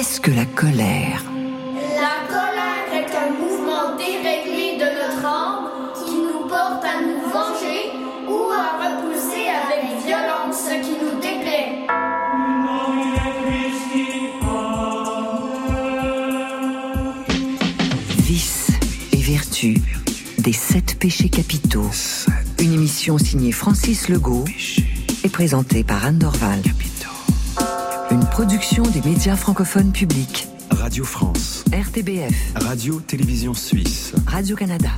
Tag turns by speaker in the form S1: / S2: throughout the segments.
S1: Qu'est-ce que la colère
S2: La colère est un mouvement déréglé de notre âme qui nous porte à nous venger ou à repousser avec violence ce qui nous déplaît.
S1: Vice et vertu des sept péchés capitaux. Une émission signée Francis Legault et présentée par Anne Dorval. Une production des médias francophones publics.
S3: Radio France,
S1: RTBF,
S3: Radio-Télévision Suisse.
S1: Radio-Canada.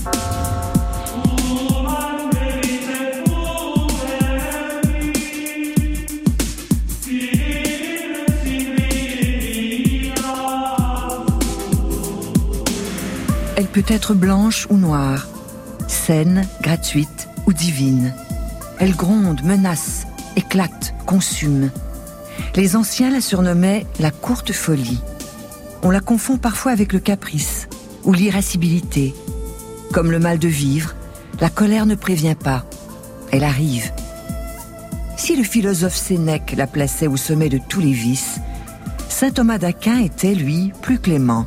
S1: Elle peut être blanche ou noire, saine, gratuite ou divine. Elle gronde, menace, éclate, consume. Les anciens la surnommaient la courte folie. On la confond parfois avec le caprice ou l'irascibilité. Comme le mal de vivre, la colère ne prévient pas. Elle arrive. Si le philosophe Sénèque la plaçait au sommet de tous les vices, saint Thomas d'Aquin était, lui, plus clément.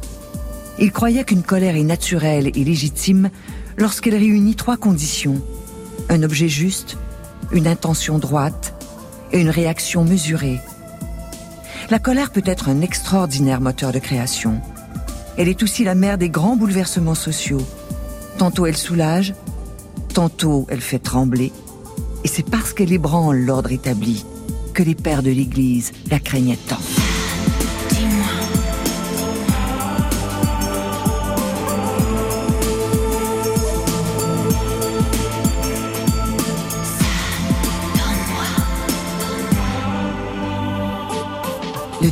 S1: Il croyait qu'une colère est naturelle et légitime lorsqu'elle réunit trois conditions. Un objet juste, une intention droite et une réaction mesurée. La colère peut être un extraordinaire moteur de création. Elle est aussi la mère des grands bouleversements sociaux. Tantôt elle soulage, tantôt elle fait trembler. Et c'est parce qu'elle ébranle l'ordre établi que les pères de l'Église la craignaient tant.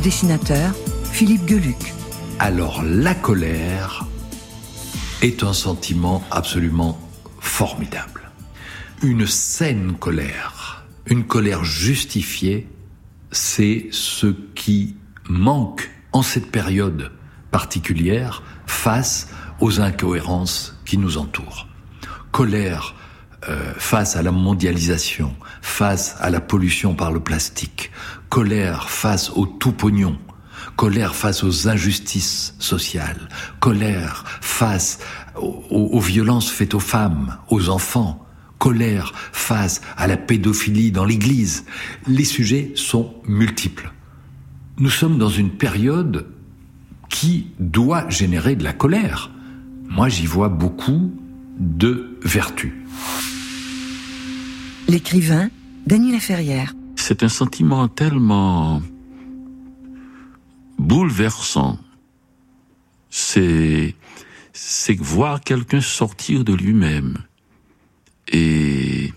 S1: Dessinateur, Philippe Geluc.
S4: Alors la colère est un sentiment absolument formidable. Une saine colère, une colère justifiée, c'est ce qui manque en cette période particulière face aux incohérences qui nous entourent. Colère face à la mondialisation, face à la pollution par le plastique, colère face au tout pognon, colère face aux injustices sociales, colère face aux, aux, violences faites aux femmes, aux enfants, colère face à la pédophilie dans l'Église. Les sujets sont multiples. Nous sommes dans une période qui doit générer de la colère. Moi, j'y vois beaucoup de vertu.
S1: L'écrivain Daniel Ferrière.
S5: C'est un sentiment tellement bouleversant. C'est c'est voir quelqu'un sortir de lui-même et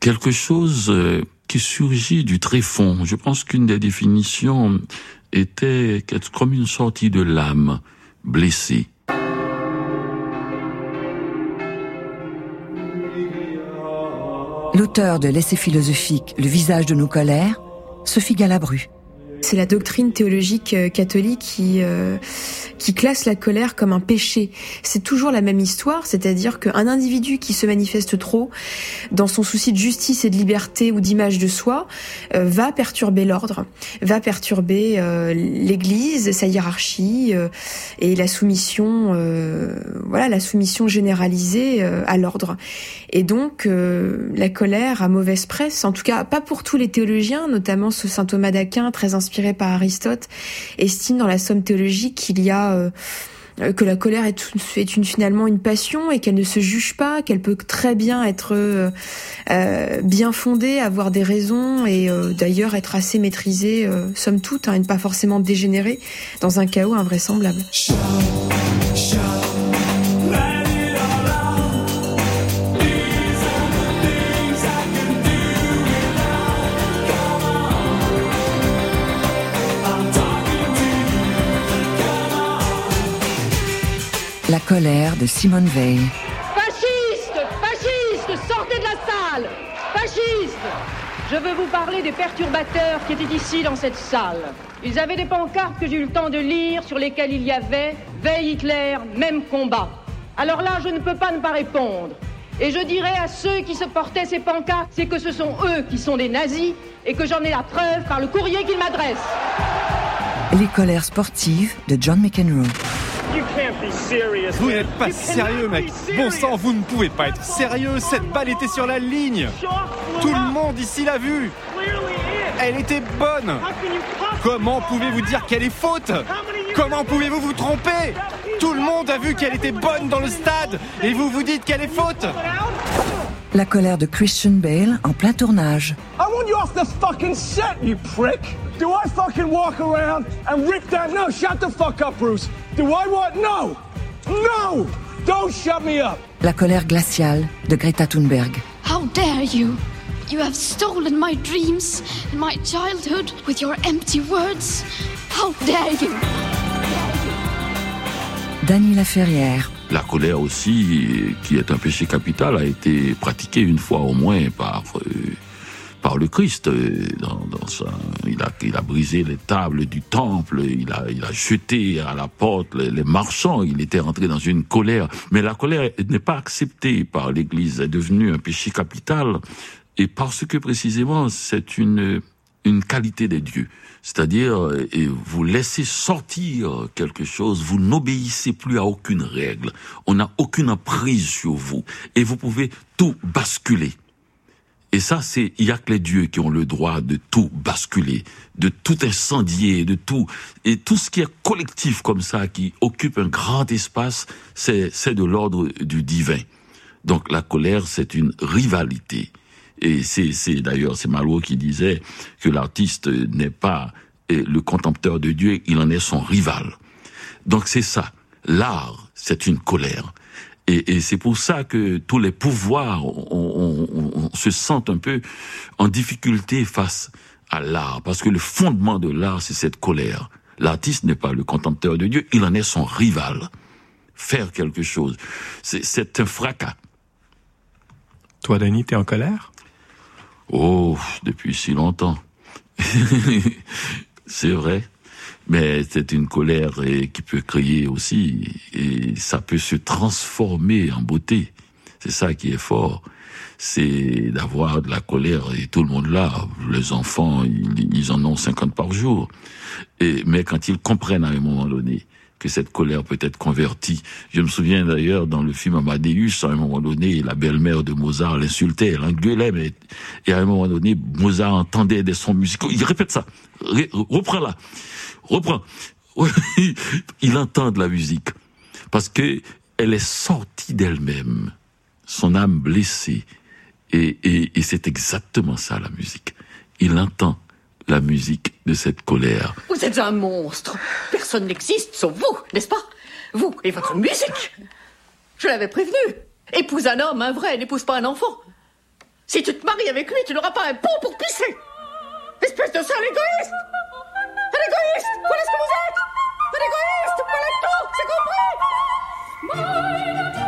S5: quelque chose qui surgit du tréfonds. Je pense qu'une des définitions était comme une sortie de l'âme blessée.
S1: L'auteur de l'essai philosophique Le visage de nos colères, Sophie Galabru.
S6: C'est la doctrine théologique catholique qui euh, qui classe la colère comme un péché. C'est toujours la même histoire, c'est-à-dire qu'un individu qui se manifeste trop dans son souci de justice et de liberté ou d'image de soi euh, va perturber l'ordre, va perturber euh, l'Église, sa hiérarchie euh, et la soumission, voilà, la soumission généralisée à l'ordre. Et donc la colère a mauvaise presse, en tout cas pas pour tous les théologiens, notamment ce saint Thomas d'Aquin, très inspiré par Aristote, estime dans la Somme théologique qu'il y a que la colère est, une, finalement une passion et qu'elle ne se juge pas, qu'elle peut très bien être euh, euh, bien fondée, avoir des raisons et euh, d'ailleurs être assez maîtrisée, somme toute, hein, et ne pas forcément dégénérer dans un chaos invraisemblable.
S1: La colère de Simone Veil.
S7: Fascistes Fascistes Sortez de la salle Fascistes Je veux vous parler des perturbateurs qui étaient ici dans cette salle. Ils avaient des pancartes que j'ai eu le temps de lire sur lesquelles il y avait Veille Hitler, même combat. Alors là, je ne peux pas ne pas répondre. Et je dirais à ceux qui se portaient ces pancartes, c'est que ce sont eux qui sont des nazis et que j'en ai la preuve par le courrier qu'ils m'adressent.
S1: Les colères sportives de John McEnroe.
S8: Vous n'êtes pas sérieux, mec. Bon sang, vous ne pouvez pas être sérieux. Cette balle était sur la ligne. Tout le monde ici l'a vu. Elle était bonne. Comment pouvez-vous dire qu'elle est faute? Comment pouvez-vous vous tromper? Tout le monde a vu qu'elle était bonne dans le stade et vous vous dites qu'elle est faute
S1: La colère de Christian Bale en plein tournage.
S9: I want you off the fucking set, you prick! Do I fucking walk around and rip that? No, shut the fuck up, Bruce. Do I what? No! No! Don't shut me up!
S1: La colère glaciale de Greta Thunberg.
S10: How dare you! You have stolen my dreams and my childhood with your empty words. How dare you!
S1: Dany Laferrière.
S5: La colère aussi, qui est un péché capital, a été pratiquée une fois au moins par euh, par le Christ. euh, Dans, dans il, a, il a brisé les tables du temple, il a, il a jeté à la porte les, marchands, il était rentré dans une colère. Mais la colère n'est pas acceptée par l'Église, elle est devenue un péché capital, et parce que précisément c'est une, une qualité des dieux. C'est-à-dire, vous laissez sortir quelque chose, vous n'obéissez plus à aucune règle, on n'a aucune emprise sur vous, et vous pouvez tout basculer. Et ça, c'est, il y a que les dieux qui ont le droit de tout basculer, de tout incendier, de tout, et tout ce qui est collectif comme ça, qui occupe un grand espace, c'est, c'est de l'ordre du divin. Donc la colère, c'est une rivalité. Et c'est, c'est d'ailleurs, c'est Malraux qui disait que l'artiste n'est pas euh, le contempteur de Dieu, il en est son rival. Donc c'est ça. L'art, c'est une colère. Et, et c'est pour ça que tous les pouvoirs on, on- on- on se sentent un peu en difficulté face à l'art, parce que le fondement de l'art, c'est cette colère. L'artiste n'est pas le contempteur de Dieu, il en est son rival. Faire quelque chose, c'est- un fracas.
S8: Toi, Dany, t'es en colère?
S5: Oh, depuis si longtemps. c'est vrai. Mais c'est une colère qui peut crier aussi, et ça peut se transformer en beauté. C'est ça qui est fort. C'est d'avoir de la colère, et tout le monde là, les enfants, ils, en ont 50 par jour. Et, mais quand ils comprennent à un moment donné que cette colère peut être convertie. Je me souviens d'ailleurs dans le film Amadeus, à un moment donné, la belle-mère de Mozart l'insultait, elle engueulait, mais et à un moment donné, Mozart entendait des sons musicaux. Il répète ça. Ré- reprends là. Reprends. Il entend de la musique. Parce que elle est sortie d'elle-même. Son âme blessée. Et, c'est exactement ça, la musique. Il entend la musique de cette colère.
S11: Vous êtes un monstre. Personne n'existe sauf vous, n'est-ce pas? Vous et votre musique. Je l'avais prévenu. Épouse un homme, un vrai, n'épouse pas un enfant. Si tu te maries avec lui, tu n'auras pas un pont pour pisser. Espèce de sale égoïste. Un égoïste Voilà ce que vous êtes Un égoïste Voilà tout C'est compris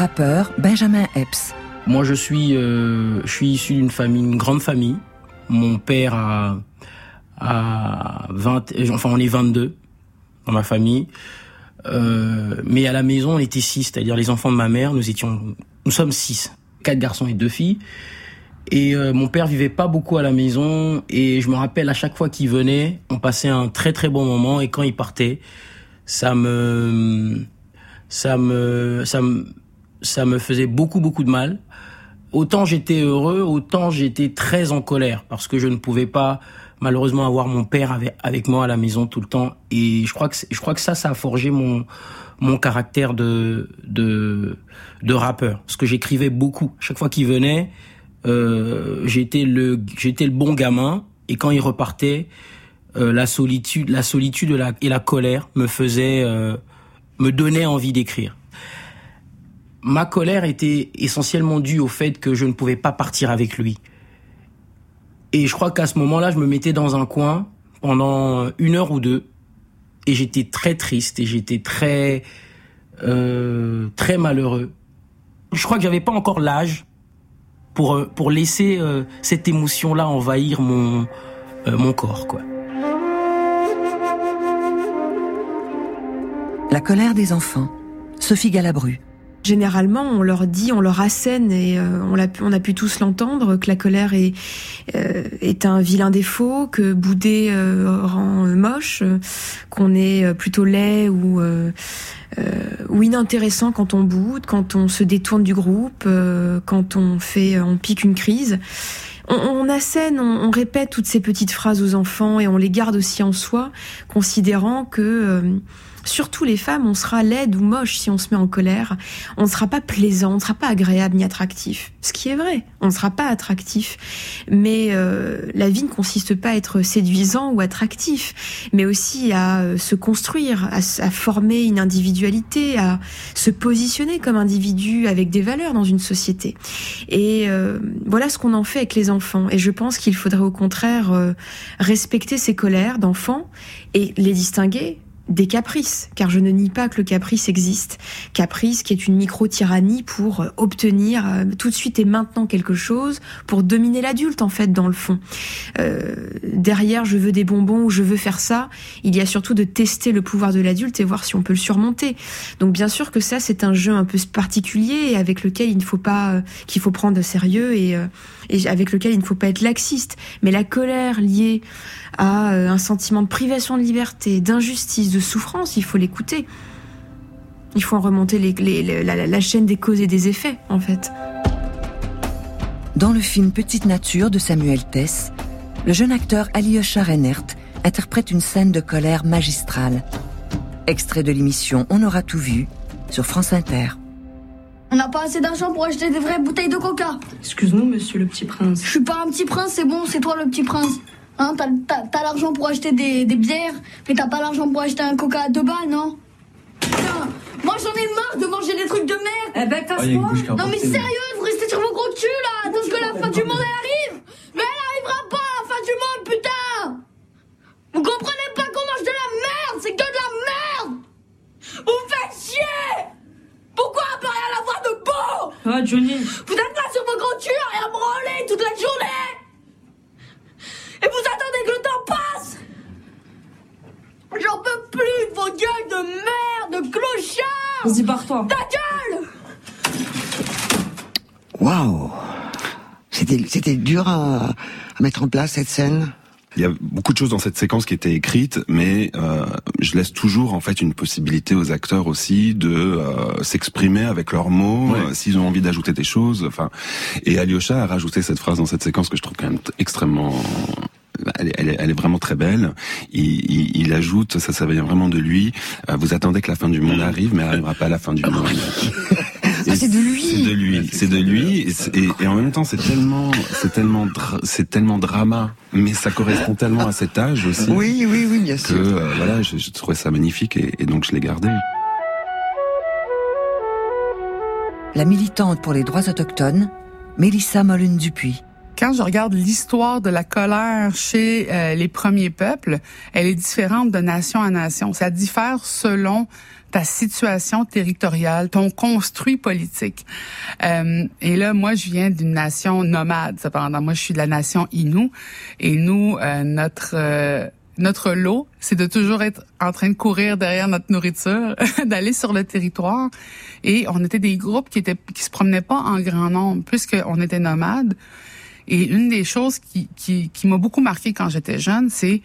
S1: rappeur Benjamin Epps.
S12: Moi, je suis, euh, je suis issu d'une famille, une grande famille. Mon père a, a 20, euh, enfin, on est 22 dans ma famille. Euh, mais à la maison, on était six, c'est-à-dire les enfants de ma mère, nous étions, nous sommes six, quatre garçons et deux filles. Et mon père vivait pas beaucoup à la maison et je me rappelle à chaque fois qu'il venait, on passait un très très bon moment et quand il partait, ça me ça me ça me ça me faisait beaucoup beaucoup de mal. Autant j'étais heureux, autant j'étais très en colère parce que je ne pouvais pas malheureusement avoir mon père avec, moi à la maison tout le temps et je crois que je crois que ça ça a forgé mon mon caractère de de de rappeur parce que j'écrivais beaucoup. Chaque fois qu'il venait, euh, j'étais le j'étais le bon gamin et quand il repartait euh, la solitude la solitude et la, colère me faisaient euh, me donnaient envie d'écrire ma colère était essentiellement due au fait que je ne pouvais pas partir avec lui et je crois qu'à ce moment-là je me mettais dans un coin pendant une heure ou deux et j'étais très triste et j'étais très euh, très malheureux Je crois que j'avais pas encore l'âge pour euh, pour laisser euh, cette émotion là envahir mon euh, mon corps quoi.
S1: La colère des enfants. Sophie Galabru.
S6: Généralement, on leur dit, on leur assène et euh, on, a pu, on a pu tous l'entendre que la colère est euh, est un vilain défaut, que bouder euh, rend moche, qu'on est plutôt laid ou ou inintéressant quand on boude, quand on se détourne du groupe, quand on fait, on pique une crise. On, on assène, on, on, répète toutes ces petites phrases aux enfants et on les garde aussi en soi, considérant que surtout les femmes, on sera laide ou moche si on se met en colère. On ne sera pas plaisant, on ne sera pas agréable ni attractif. Ce qui est vrai, on ne sera pas attractif. Mais euh, la vie ne consiste pas à être séduisant ou attractif, mais aussi à euh, se construire, à, former une individualité, à se positionner comme individu avec des valeurs dans une société. Et euh, voilà ce qu'on en fait avec les enfants. Et je pense qu'il faudrait au contraire respecter ces colères d'enfants et les distinguer des caprices, car je ne nie pas que le caprice existe. Caprice qui est une micro-tyrannie pour euh, obtenir euh, tout de suite et maintenant quelque chose, pour dominer l'adulte en fait dans le fond. Euh, derrière je veux des bonbons ou je veux faire ça, il y a surtout de tester le pouvoir de l'adulte et voir si on peut le surmonter. Donc bien sûr que ça c'est un jeu un peu particulier avec lequel il ne faut pas, euh, qu'il faut prendre sérieux et, et avec lequel il ne faut pas être laxiste. Mais la colère liée à un sentiment de privation de liberté, d'injustice, de souffrance, il faut l'écouter. Il faut en remonter les, les, la, la, chaîne des causes et des effets, en fait.
S1: Dans le film Petite Nature de Samuel Tess, le jeune acteur Alyosha Reinert interprète une scène de colère magistrale. Extrait de l'émission On aura tout vu sur France Inter.
S13: On n'a pas assez d'argent pour acheter des vraies bouteilles de coca.
S14: Excuse-nous, monsieur le petit prince.
S13: Je suis pas un petit prince, c'est bon, c'est toi le petit prince. Hein, t'as l'argent pour acheter des, des bières, mais t'as pas l'argent pour acheter un coca à deux balles, non? Putain, moi j'en ai marre de manger des trucs de merde.
S14: Eh ben casse-toi
S13: Non mais sérieux, vous restez sur vos gros culs là Parce que la fin du monde elle arrive. Mais elle arrivera pas la fin du monde, putain. Vous comprenez pas qu'on mange de la merde C'est que de la merde. Vous me faites chier. Pourquoi pas rien à voir de beau?
S14: Ah Johnny.
S13: Vous êtes là sur vos gros culs et à branler toute la journée et vous attendez que le temps passe J'en peux plus de vos gueules de merde, de clochards
S14: Vas-y, barre-toi.
S13: Ta gueule
S15: Waouh. C'était, c'était dur à, à mettre en place cette scène?
S16: Il y a beaucoup de choses dans cette séquence qui étaient écrites, mais euh, je laisse toujours en fait une possibilité aux acteurs aussi de euh, s'exprimer avec leurs mots, ouais. euh, s'ils ont envie d'ajouter des choses. Enfin, et Alyosha a rajouté cette phrase dans cette séquence que je trouve quand même extrêmement elle est, elle, est, elle est, vraiment très belle. Il, il, il, ajoute, ça, ça vient vraiment de lui. Euh, vous attendez que la fin du monde arrive, mais elle n'arrivera pas à la fin du monde.
S15: Ah, c'est de lui.
S16: C'est de lui. C'est de lui. Et, en même temps, c'est tellement, c'est tellement, c'est tellement drama, mais ça correspond tellement à cet âge aussi.
S15: Oui, oui, oui, bien
S16: que,
S15: sûr.
S16: Euh, voilà, je, je, trouvais ça magnifique et, et donc je l'ai gardé.
S1: La militante pour les droits autochtones, Mélissa Molune-Dupuis
S17: quand je regarde l'histoire de la colère chez euh, les premiers peuples, elle est différente de nation à nation. Ça diffère selon ta situation territoriale, ton construit politique. Euh, et là, moi, je viens d'une nation nomade. Cependant, moi, je suis de la nation Innu. Et nous, euh, notre notre lot, c'est de toujours être en train de courir derrière notre nourriture, d'aller sur le territoire. Et on était des groupes qui étaient qui se promenaient pas en grand nombre, puisqu'on était nomades. Et une des choses qui, qui, qui m'a beaucoup marqué quand j'étais jeune, c'est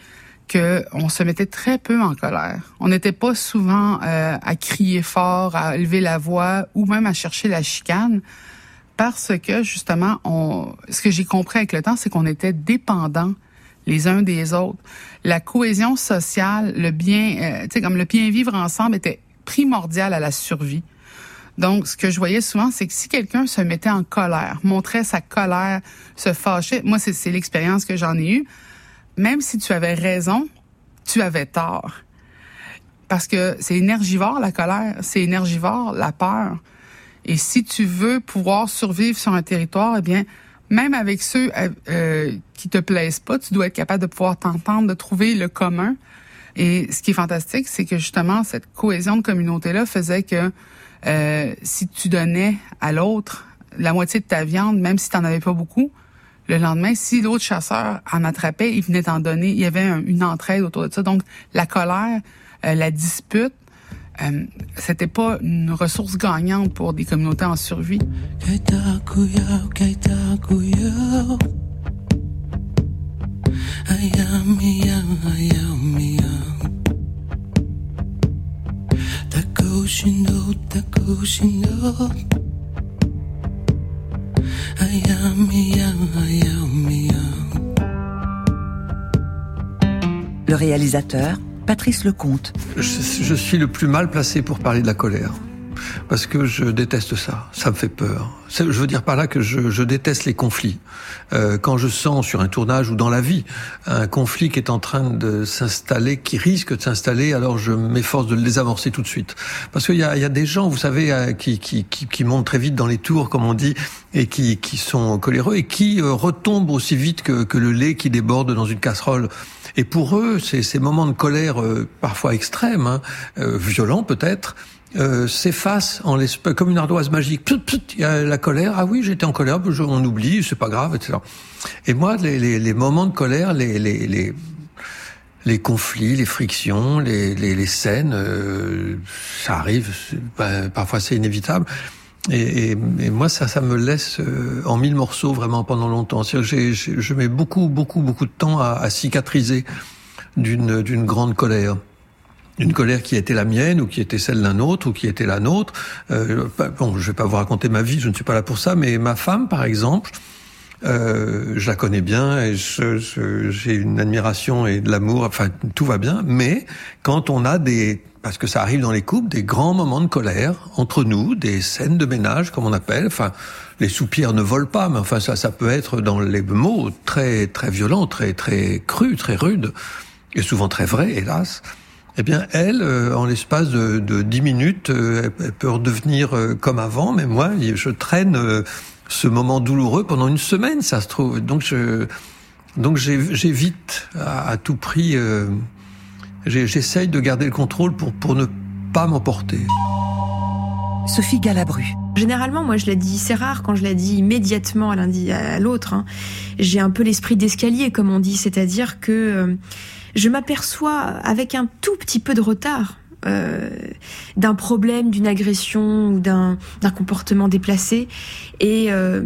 S17: que on se mettait très peu en colère. On n'était pas souvent euh, à crier fort, à élever la voix ou même à chercher la chicane parce que justement, on, ce que j'ai compris avec le temps, c'est qu'on était dépendants les uns des autres. La cohésion sociale, le bien, euh, tu sais, comme le bien vivre ensemble était primordial à la survie. Donc, ce que je voyais souvent, c'est que si quelqu'un se mettait en colère, montrait sa colère, se fâchait, moi, c'est l'expérience que j'en ai eue, même si tu avais raison, tu avais tort. Parce que c'est énergivore, la colère, c'est énergivore, la peur. Et si tu veux pouvoir survivre sur un territoire, eh bien, même avec ceux euh, qui te plaisent pas, tu dois être capable de pouvoir t'entendre, de trouver le commun. Et ce qui est fantastique, c'est que justement, cette cohésion de communauté-là faisait que euh, si tu donnais à l'autre la moitié de ta viande, même si tu n'en avais pas beaucoup, le lendemain, si l'autre chasseur en attrapait, il venait t'en donner. Il y avait une entraide autour de ça. Donc, la colère, euh, la dispute, euh, c'était pas une ressource gagnante pour des communautés en survie.
S1: Le réalisateur, Patrice Lecomte.
S18: Je, je suis le plus mal placé pour parler de la colère parce que je déteste ça. Ça me fait peur. Je veux dire par là que je, je déteste les conflits. Euh, quand je sens sur un tournage ou dans la vie un conflit qui est en train de s'installer, qui risque de s'installer, alors je m'efforce de le désamorcer tout de suite. Parce qu'il y a, y a, des gens, vous savez, euh, qui, qui, qui, qui, montent très vite dans les tours, comme on dit, et qui, qui sont coléreux et qui euh, retombent aussi vite que, que le lait qui déborde dans une casserole. Et pour eux, ces, moments de colère euh, parfois extrêmes, hein, violents peut-être, euh, s'efface en comme une ardoise magique. il y a la colère. Ah oui, j'étais en colère, on oublie, c'est pas grave, etc. Et moi, les, les, les moments de colère, les, les, les, conflits, les frictions, les, les, les scènes, euh, ça arrive. Ben, parfois, c'est inévitable. Et, et, et, moi, ça, ça me laisse euh, en mille morceaux vraiment pendant longtemps. J je mets beaucoup, beaucoup, beaucoup de temps à, à cicatriser d'une grande colère une colère qui était la mienne ou qui était celle d'un autre ou qui était la nôtre. Euh, bon, je vais pas vous raconter ma vie, je ne suis pas là pour ça, mais ma femme, par exemple, euh, je la connais bien et j'ai une admiration et de l'amour, enfin tout va bien, mais quand on a des, parce que ça arrive dans les couples, des grands moments de colère entre nous, des scènes de ménage comme on appelle, enfin les soupirs ne volent pas, mais enfin ça, ça peut être dans les mots très très violents, très très crus, très rudes et souvent très vrais, hélas eh bien, elle, euh, en l'espace de, de 10 minutes, euh, elle peut redevenir euh, comme avant, mais moi, je traîne ce moment douloureux pendant une semaine, ça se trouve. Donc, je, donc j'évite à, à, tout prix, j'essaye de garder le contrôle pour, pour ne pas m'emporter.
S1: Sophie Galabru.
S6: Généralement, moi, je l'ai dit, c'est rare quand je l'ai dit immédiatement à l'un à l'autre. Hein. J'ai un peu l'esprit d'escalier, comme on dit, c'est-à-dire que je m'aperçois avec un tout petit peu de retard euh, d'un problème, d'une agression ou d'un comportement déplacé. Et euh,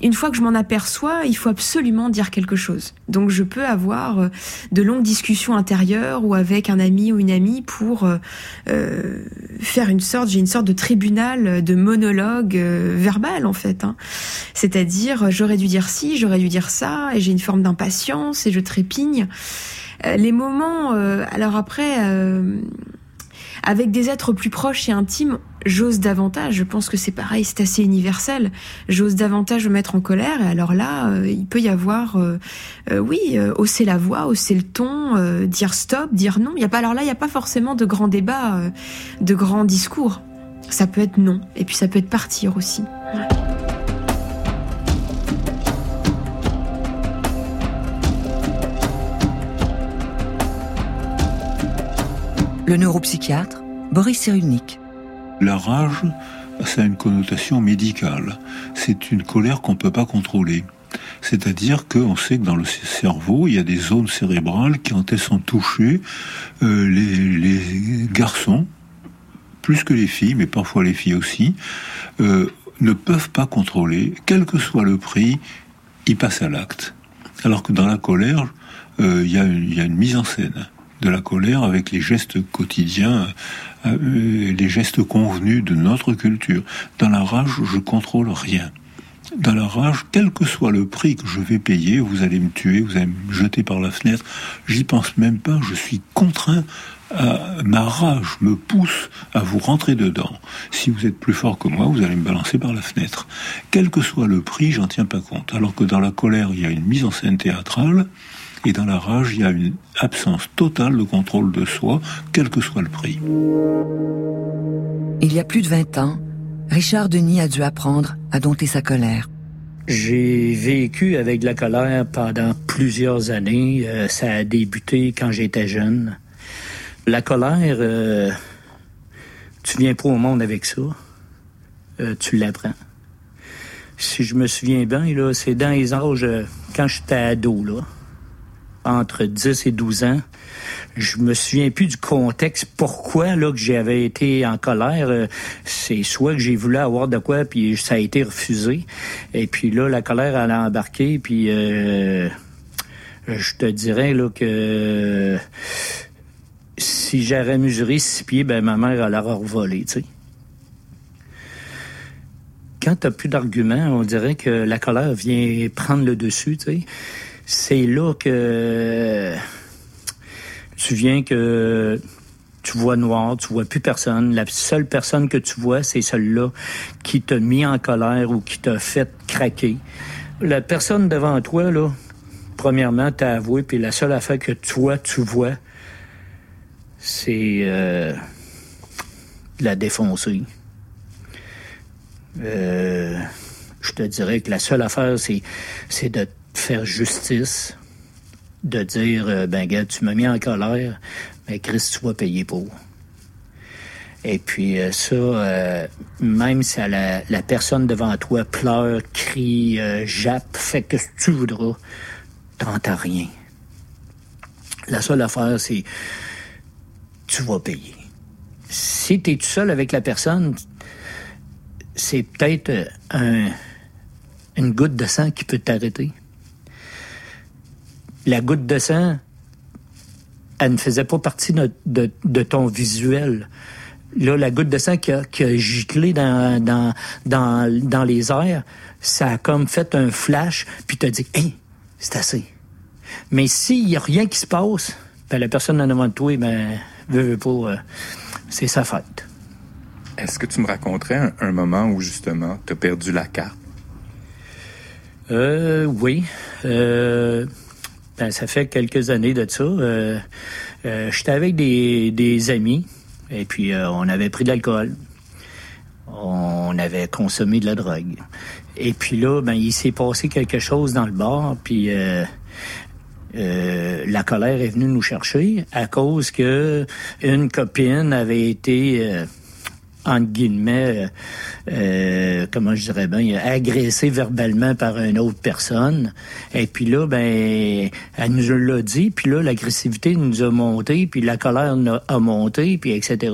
S6: une fois que je m'en aperçois, il faut absolument dire quelque chose. Donc je peux avoir euh, de longues discussions intérieures ou avec un ami ou une amie pour euh, euh faire une sorte, j'ai une sorte de tribunal, de monologue euh, verbal en fait. Hein. C'est-à-dire j'aurais dû dire ci, j'aurais dû dire ça, et j'ai une forme d'impatience et je trépigne. Euh, les moments, euh, alors après, euh, avec des êtres plus proches et intimes, j'ose davantage. Je pense que c'est pareil, c'est assez universel. J'ose davantage me mettre en colère. Et alors là, il peut y avoir, oui, hausser la voix, hausser le ton, dire stop, dire non. Il y a pas alors là, il n'y a pas forcément de grands débats, de grands discours. Ça peut être non, et puis ça peut être partir aussi.
S1: Le neuropsychiatre, Boris Cyrulnik.
S19: La rage, ça a une connotation médicale. C'est une colère qu'on ne peut pas contrôler. C'est-à-dire qu'on sait que dans le cerveau, il y a des zones cérébrales qui, quand elles sont touchées, euh, les, garçons, plus que les filles, mais parfois les filles aussi, euh, ne peuvent pas contrôler, quel que soit le prix, ils passent à l'acte. Alors que dans la colère, euh, il y, a une mise en scène de la colère avec les gestes quotidiens, euh, les gestes convenus de notre culture. Dans la rage, je contrôle rien. Dans la rage, quel que soit le prix que je vais payer, vous allez me tuer, vous allez me jeter par la fenêtre, j'y pense même pas, je suis contraint ma rage me pousse à vous rentrer dedans. Si vous êtes plus fort que moi, vous allez me balancer par la fenêtre. Quel que soit le prix, j'en tiens pas compte. Alors que dans la colère, il y a une mise en scène théâtrale, et dans la rage, il y a une absence totale de contrôle de soi, quel que soit le prix.
S1: Il y a plus de 20 ans, Richard Denis a dû apprendre à dompter sa colère.
S12: J'ai vécu avec la colère pendant plusieurs années. Euh, ça a débuté quand j'étais jeune. La colère, euh, tu viens pas au monde avec ça.
S20: euh, tu l'apprends. Si je me souviens bien, là, c'est dans les âges, quand j'étais ado, là, entre 10 et 12 ans, je me souviens plus du contexte. Pourquoi là que j'avais été en colère? Euh, c'est soit que j'ai voulu avoir de quoi puis ça a été refusé. Et puis là la colère elle a embarqué puis euh, je te dirais là que si j'aurais mesuré six pieds ben ma mère elle aurait revolé tu sais. Quand t'as plus d'arguments on dirait que la colère vient prendre le dessus tu sais c'est là que tu viens que tu vois noir, tu vois plus personne. La seule personne que tu vois, c'est celle-là qui t'a mis en colère ou qui t'a fait craquer. La personne devant toi, là, premièrement, t'as avoué, puis la seule affaire que toi, tu vois, c'est euh, la défoncer. Euh, je te dirais que la seule affaire, c'est, c'est de faire justice, de dire, euh, ben gars, tu m'as mis en colère, mais Chris, tu vas payer pour. Et puis euh, ça, euh, même si la, la, personne devant toi pleure, crie, jappe, fait que tu voudras, t'entends rien. La seule affaire, c'est tu vas payer. Si tu es tout seul avec la personne, c'est peut-être un, une goutte de sang qui peut t'arrêter la goutte de sang, elle ne faisait pas partie de, de, de ton visuel. Là, la goutte de sang qui a, qui a giclé dans, dans, dans, dans les airs, ça a comme fait un flash, puis t'as dit, hey, c'est assez. Mais s'il n'y a rien qui se passe, ben, la personne en avant de toi, ben, veut, veut pas, euh, c'est sa fête.
S21: Est-ce que tu me raconterais un, un moment où justement tu as perdu la carte?
S20: Euh, oui. Euh, ben, ça fait quelques années de ça. Euh, euh, J'étais avec des, des, amis et puis euh, on avait pris de l'alcool. On avait consommé de la drogue. Et puis là, ben, il s'est passé quelque chose dans le bar, puis la colère est venue nous chercher à cause que une copine avait été entre guillemets, euh, euh, comment je dirais bien, agressé verbalement par une autre personne. Et puis là, ben, elle nous l'a dit, puis là, l'agressivité nous a monté, puis la colère a monté, puis etc.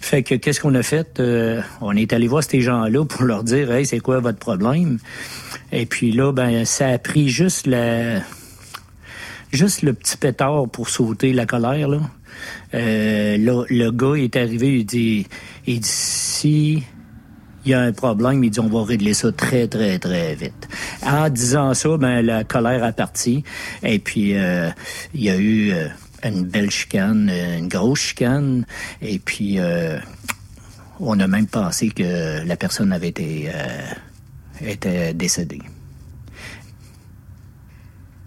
S20: Fait que qu'est-ce qu'on a fait? Euh, on est allé voir ces gens-là pour leur dire Hey, c'est quoi votre problème? Et puis là, ben, ça a pris juste la juste le petit pétard pour sauter la colère, là. Euh, le gars est arrivé, il dit, il si il y a un problème, il dit, on va régler ça très, très, très vite. En disant ça, ben, la colère a parti. Et puis, euh, il y a eu euh, une belle chicane, une grosse chicane. Et puis, on a même pensé que la personne avait été, était décédée.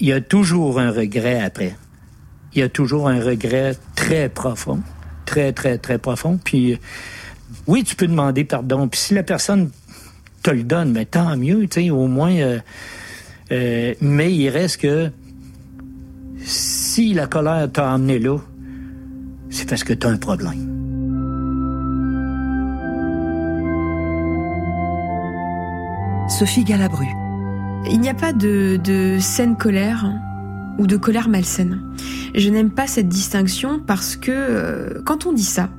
S20: Il y a toujours un regret après il y a toujours un regret très profond, très, très, très profond. Puis, oui, tu peux demander pardon. Puis si la personne te le donne, mais tant mieux, tu sais, au moins. Euh, euh, mais il reste que si la colère t'a amené là, c'est parce que tu as un problème.
S1: Sophie Galabru.
S6: Il n'y a pas de, de saine colère ou de colère malsaine. Je n'aime pas cette distinction parce que euh, quand on dit ça,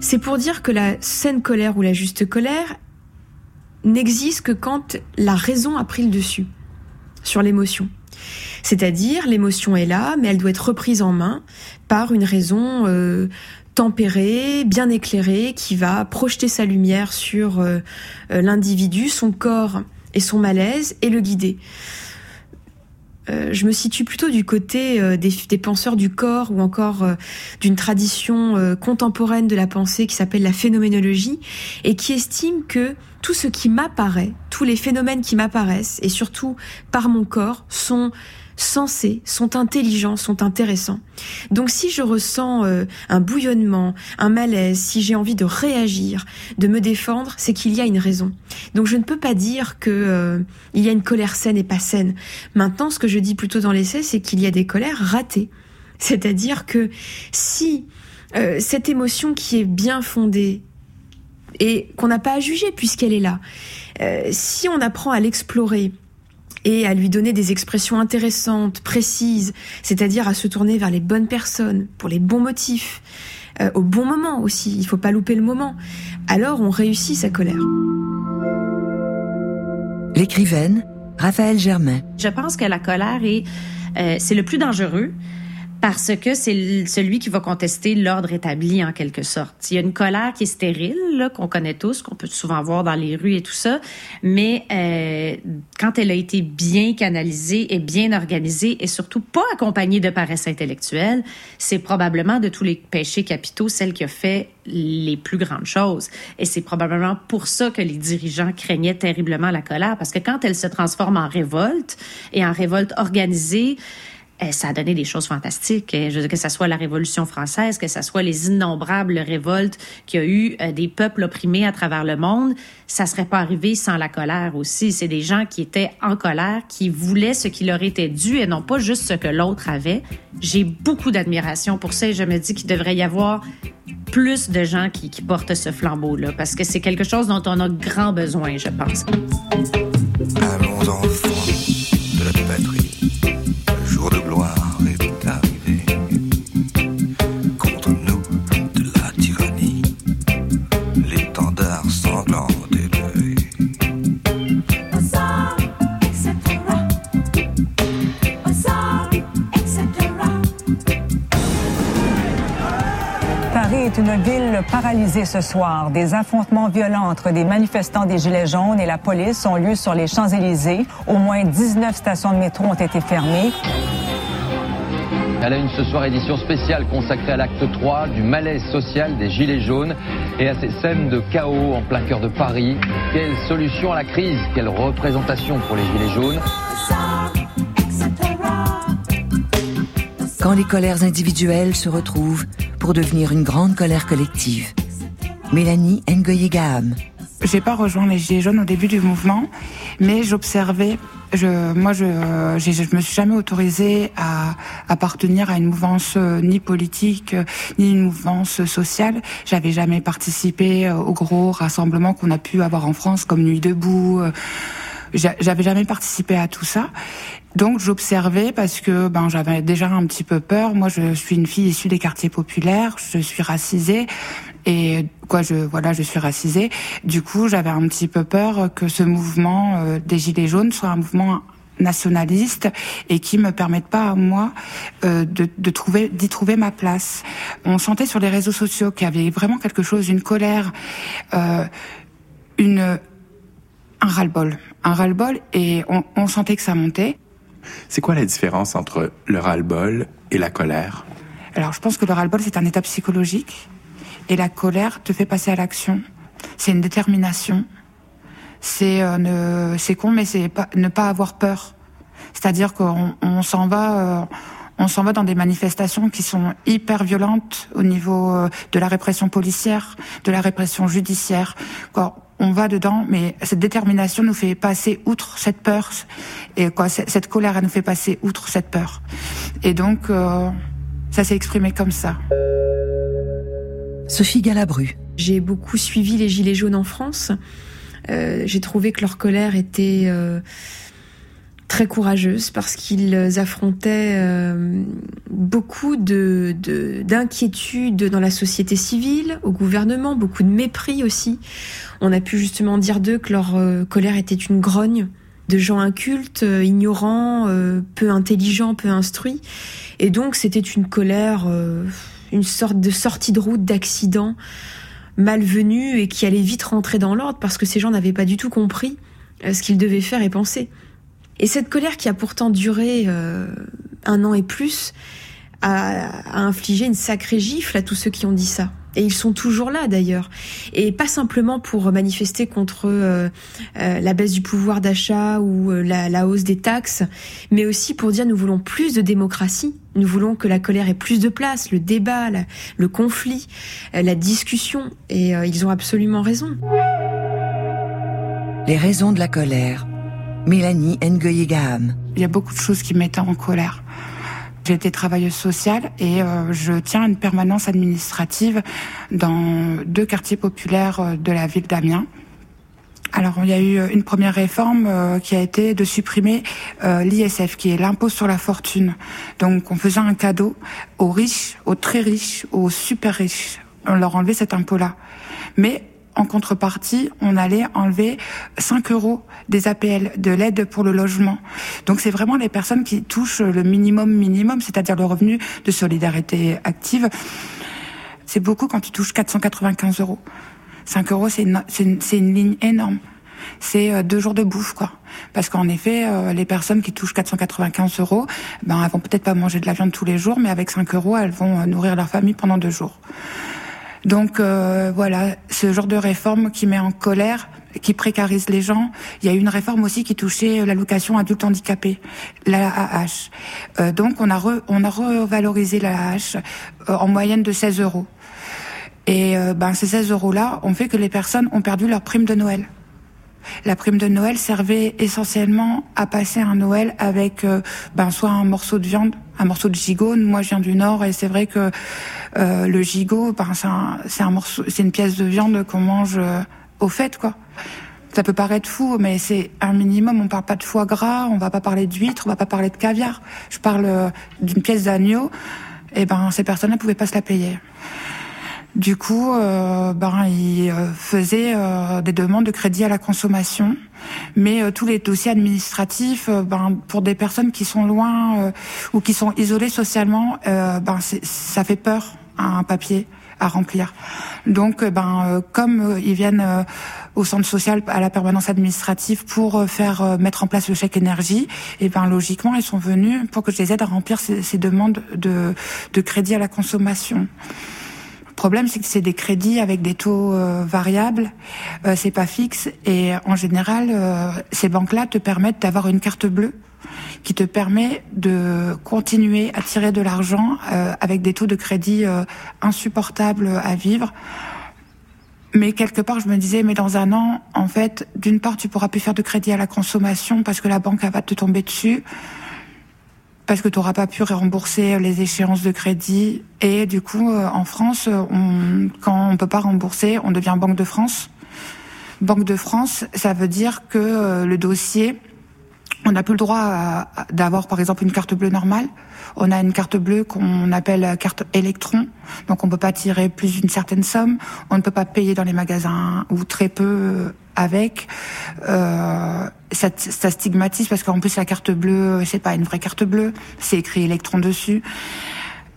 S6: c'est pour dire que la saine colère ou la juste colère n'existe que quand la raison a pris le dessus sur l'émotion. C'est-à-dire l'émotion est là, mais elle doit être reprise en main par une raison euh, tempérée, bien éclairée, qui va projeter sa lumière sur euh, l'individu, son corps et son malaise, et le guider. Euh, je me situe plutôt du côté euh, des, penseurs du corps ou encore euh, d'une tradition contemporaine de la pensée qui s'appelle la phénoménologie et qui estime que tout ce qui m'apparaît, tous les phénomènes qui m'apparaissent et surtout par mon corps sont sensés, sont intelligents, sont intéressants. Donc si je ressens euh, un bouillonnement, un malaise, si j'ai envie de réagir, de me défendre, c'est qu'il y a une raison. Donc je ne peux pas dire que euh, il y a une colère saine et pas saine. Maintenant, ce que je dis plutôt dans l'essai, c'est qu'il y a des colères ratées. C'est-à-dire que si euh, cette émotion qui est bien fondée et qu'on n'a pas à juger puisqu'elle est là. Euh, si on apprend à l'explorer et à lui donner des expressions intéressantes, précises, c'est-à-dire à se tourner vers les bonnes personnes, pour les bons motifs, euh, au bon moment aussi, il faut pas louper le moment, alors on réussit sa colère.
S1: L'écrivaine Raphaël Germain.
S22: Je pense que la colère est euh, c'est le plus dangereux parce que c'est celui qui va contester l'ordre établi en quelque sorte. Il y a une colère qui est stérile, qu'on connaît tous, qu'on peut souvent voir dans les rues et tout ça, mais euh, quand elle a été bien canalisée et bien organisée et surtout pas accompagnée de paresse intellectuelle, c'est probablement de tous les péchés capitaux celle qui a fait les plus grandes choses. Et c'est probablement pour ça que les dirigeants craignaient terriblement la colère, parce que quand elle se transforme en révolte et en révolte organisée, ça a donné des choses fantastiques. Eh, je veux que ce soit la Révolution française, que ce soit les innombrables révoltes qu'il y a eu euh, des peuples opprimés à travers le monde, ça serait pas arrivé sans la colère aussi. C'est des gens qui étaient en colère, qui voulaient ce qui leur était dû et non pas juste ce que l'autre avait. J'ai beaucoup d'admiration pour ça et je me dis qu'il devrait y avoir plus de gens qui, portent ce flambeau-là parce que c'est quelque chose dont on a grand besoin, je pense.
S23: Une ville paralysée ce soir. Des affrontements violents entre des manifestants des Gilets jaunes et la police ont lieu sur les Champs-Élysées. Au moins 19 stations de métro ont été fermées.
S24: À la une ce soir, édition spéciale consacrée à l'acte 3 du malaise social des Gilets jaunes et à ces scènes de chaos en plein cœur de Paris. Quelle solution à la crise? Quelle représentation pour les Gilets jaunes?
S1: Quand les colères individuelles se retrouvent pour devenir une grande colère collective. Mélanie Ngoye-Gaham.
S25: J'ai pas rejoint les Gilets jaunes au début du mouvement, mais j'observais je, moi, je, je, je me suis jamais autorisée à appartenir à une mouvance euh, ni politique euh, ni une mouvance sociale. J'avais jamais participé euh, aux gros rassemblements qu'on a pu avoir en France, comme Nuit debout. J'avais jamais participé à tout ça. Donc j'observais parce que ben j'avais déjà un petit peu peur. Moi je suis une fille issue des quartiers populaires, je suis racisée et quoi je voilà je suis racisée. Du coup j'avais un petit peu peur que ce mouvement euh, des gilets jaunes soit un mouvement nationaliste et qui me permette pas à moi euh, de, de trouver d'y trouver ma place. On sentait sur les réseaux sociaux qu'il y avait vraiment quelque chose, une colère, euh, une un ras-le-bol, un ras-le-bol et on, on sentait que ça montait.
S21: C'est quoi la différence entre le ras-le-bol et la colère?
S25: Alors je pense que le ras-le-bol c'est un état psychologique et la colère te fait passer à l'action. C'est une détermination. C'est euh, ne, c'est con, mais c'est pas ne pas avoir peur. C'est-à-dire qu'on on, s'en va, euh, on s'en va dans des manifestations qui sont hyper violentes au niveau euh, de la répression policière, de la répression judiciaire. On va dedans, mais cette détermination nous fait passer outre cette peur et quoi, cette colère, elle nous fait passer outre cette peur. Et donc, euh, ça s'est exprimé comme ça.
S1: Sophie Galabru.
S6: J'ai beaucoup suivi les Gilets jaunes en France. Euh, j'ai trouvé que leur colère était euh, très courageuse parce qu'ils affrontaient euh, beaucoup de d'inquiétudes dans la société civile, au gouvernement, beaucoup de mépris aussi. On a pu justement dire d'eux que leur euh, colère était une grogne de gens incultes, euh, ignorants, peu intelligents, peu instruits. Et donc c'était une colère, une sorte de sortie de route d'accident malvenu et qui allait vite rentrer dans l'ordre parce que ces gens n'avaient pas du tout compris ce qu'ils devaient faire et penser. Et cette colère qui a pourtant duré un an et plus a, infligé une sacrée gifle à tous ceux qui ont dit ça. Et ils sont toujours là d'ailleurs. Et pas simplement pour manifester contre euh, euh, la baisse du pouvoir d'achat ou euh, la, hausse des taxes, mais aussi pour dire nous voulons plus de démocratie. Nous voulons que la colère ait plus de place, le débat, le conflit, la discussion. Et ils ont absolument raison.
S1: Les raisons de la colère. Mélanie Ngoye-Gaham.
S25: Il y a beaucoup de choses qui mettent en colère J'étais travailleuse sociale et euh, je tiens une permanence administrative dans deux quartiers populaires euh, de la ville d'Amiens. Alors, il y a eu une première réforme euh, qui a été de supprimer l'ISF, qui est l'impôt sur la fortune. Donc, on faisait un cadeau aux riches, aux très riches, aux super riches. On leur enlevait cet impôt-là. Mais en contrepartie, on allait enlever 5 euros des APL, de l'aide pour le logement. Donc c'est vraiment les personnes qui touchent le minimum minimum, c'est-à-dire le revenu de solidarité active. C'est beaucoup quand tu touches 495 euros. 5 euros, c'est une, ligne énorme. C'est euh, deux jours de bouffe, quoi. Parce qu'en effet, euh, les personnes qui touchent 495 euros, ben, elles vont peut-être pas manger de la viande tous les jours, mais avec 5 euros, elles vont euh, nourrir leur famille pendant deux jours. Donc euh, voilà, ce genre de réforme qui met en colère, qui précarise les gens. Il y a eu une réforme aussi qui touchait l'allocation adulte handicapé, la AH. Donc on a on a revalorisé la AH en moyenne de 16 euros. Et ben ces 16 euros là ont fait que les personnes ont perdu leur prime de Noël. La prime de Noël servait essentiellement à passer un Noël avec ben, soit un morceau de viande, un morceau de gigot. Moi, je viens du Nord et c'est vrai que euh, le gigot, ben, c'est un, morceau, c'est une pièce de viande qu'on mange euh, au fait, quoi. Ça peut paraître fou, mais c'est un minimum. On parle pas de foie gras, on va pas parler d'huîtres, on va pas parler de caviar. Je parle euh, d'une pièce d'agneau. Et ben, ces personnes-là pouvaient pas se la payer. Du coup, euh, ben, ils faisaient euh, des demandes de crédit à la consommation, mais euh, tous les dossiers administratifs, ben, pour des personnes qui sont loin ou qui sont isolées socialement, ben, ça fait peur un papier à remplir. Donc, ben, comme ils viennent au centre social à la permanence administrative pour faire mettre en place le chèque énergie, et ben logiquement ils sont venus pour que je les aide à remplir ces, ces demandes de, de crédit à la consommation. Problème, c'est que c'est des crédits avec des taux euh, variables, euh, c'est pas fixe, et en général, euh, ces banques-là te permettent d'avoir une carte bleue qui te permet de continuer à tirer de l'argent euh, avec des taux de crédit euh, insupportables à vivre. Mais quelque part, je me disais, mais dans un an, en fait, d'une part, tu pourras plus faire de crédit à la consommation parce que la banque va te tomber dessus parce que tu n'auras pas pu rembourser les échéances de crédit. Et du coup, euh, en France, quand on peut pas rembourser, on devient Banque de France. Banque de France, ça veut dire que euh, le dossier, on n'a plus le droit d'avoir par exemple une carte bleue normale. On a une carte bleue qu'on appelle carte électron, donc on peut pas tirer plus d'une certaine somme. On ne peut pas payer dans les magasins ou très peu avec. Euh, ça, stigmatise parce qu'en plus la carte bleue, c'est pas une vraie carte bleue, c'est écrit électron dessus.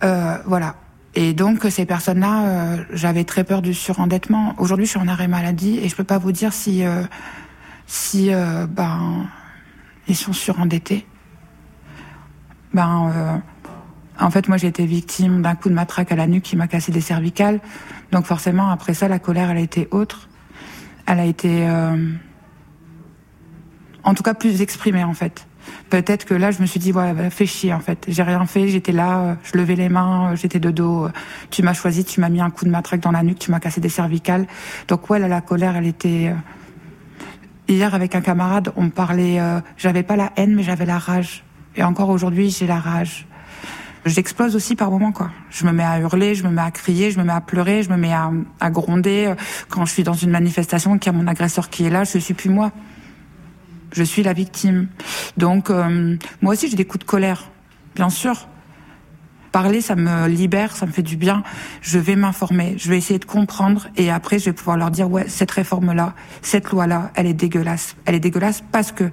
S25: Euh, voilà. Et donc ces personnes-là, euh, j'avais très peur du surendettement. Aujourd'hui, je suis en arrêt maladie et je peux pas vous dire si si ben ils sont surendettés. Ben en fait, moi j'ai été victime d'un coup de matraque à la nuque qui m'a cassé des cervicales. Donc forcément, après ça, la colère, elle a été autre elle a été, euh, en tout cas, plus exprimée en fait. Peut-être que là, je me suis dit, ouais, bah, fais chier en fait. J'ai rien fait, j'étais là, euh, je levais les mains, euh, j'étais de dos. Tu m'as choisi, tu m'as mis un coup de matraque dans la nuque, tu m'as cassé des cervicales. Donc ouais, là, la colère, elle était. Hier, avec un camarade, on parlait. j'avais pas la haine, mais j'avais la rage. Et encore aujourd'hui, j'ai la rage j'explose aussi par moments quoi. Je me mets à hurler, je me mets à crier, je me mets à pleurer, je me mets à, à gronder quand je suis dans une manifestation qu'il y a mon agresseur qui est là, je suis plus moi. Je suis la victime. Donc euh, moi aussi j'ai des coups de colère, bien sûr. Parler, ça me libère, ça me fait du bien. Je vais m'informer, je vais essayer de comprendre et après je vais pouvoir leur dire ouais cette réforme là, cette loi là, elle est dégueulasse. Elle est dégueulasse parce que.